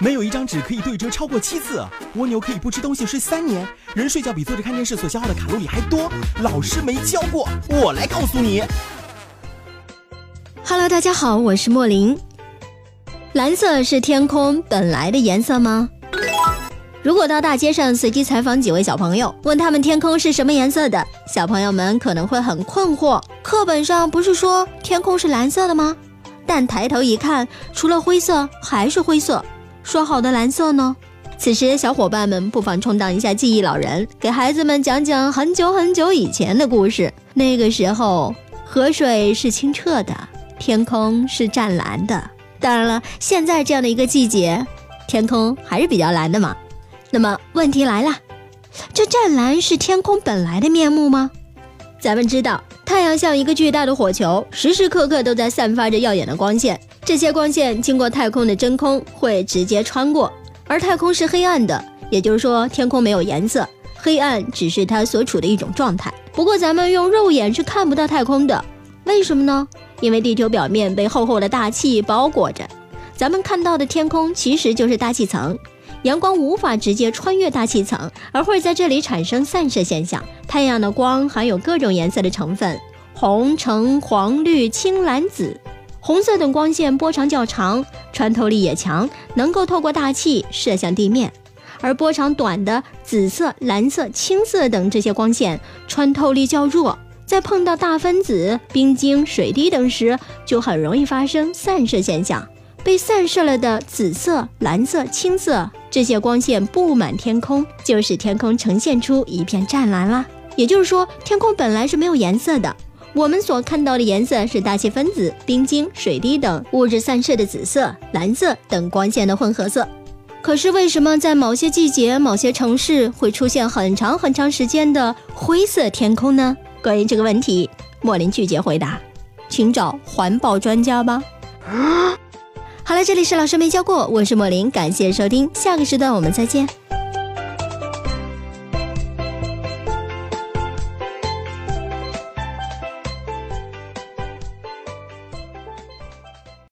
没有一张纸可以对折超过七次，蜗牛可以不吃东西睡三年，人睡觉比坐着看电视所消耗的卡路里还多。老师没教过，我来告诉你。Hello，大家好，我是莫林。蓝色是天空本来的颜色吗？如果到大街上随机采访几位小朋友，问他们天空是什么颜色的，小朋友们可能会很困惑。课本上不是说天空是蓝色的吗？但抬头一看，除了灰色还是灰色。说好的蓝色呢？此时，小伙伴们不妨充当一下记忆老人，给孩子们讲讲很久很久以前的故事。那个时候，河水是清澈的，天空是湛蓝的。当然了，现在这样的一个季节，天空还是比较蓝的嘛。那么问题来了，这湛蓝是天空本来的面目吗？咱们知道，太阳像一个巨大的火球，时时刻刻都在散发着耀眼的光线。这些光线经过太空的真空会直接穿过，而太空是黑暗的，也就是说天空没有颜色，黑暗只是它所处的一种状态。不过咱们用肉眼是看不到太空的，为什么呢？因为地球表面被厚厚的大气包裹着，咱们看到的天空其实就是大气层。阳光无法直接穿越大气层，而会在这里产生散射现象。太阳的光含有各种颜色的成分，红、橙、黄、绿、青、蓝、紫。红色等光线波长较长，穿透力也强，能够透过大气射向地面；而波长短的紫色、蓝色、青色等这些光线穿透力较弱，在碰到大分子、冰晶、水滴等时，就很容易发生散射现象。被散射了的紫色、蓝色、青色这些光线布满天空，就使天空呈现出一片湛蓝啦。也就是说，天空本来是没有颜色的，我们所看到的颜色是大气分子、冰晶、水滴等物质散射的紫色、蓝色等光线的混合色。可是，为什么在某些季节、某些城市会出现很长很长时间的灰色天空呢？关于这个问题，莫林拒绝回答，请找环保专家吧。好了，这里是老师没教过，我是莫林，感谢收听，下个时段我们再见。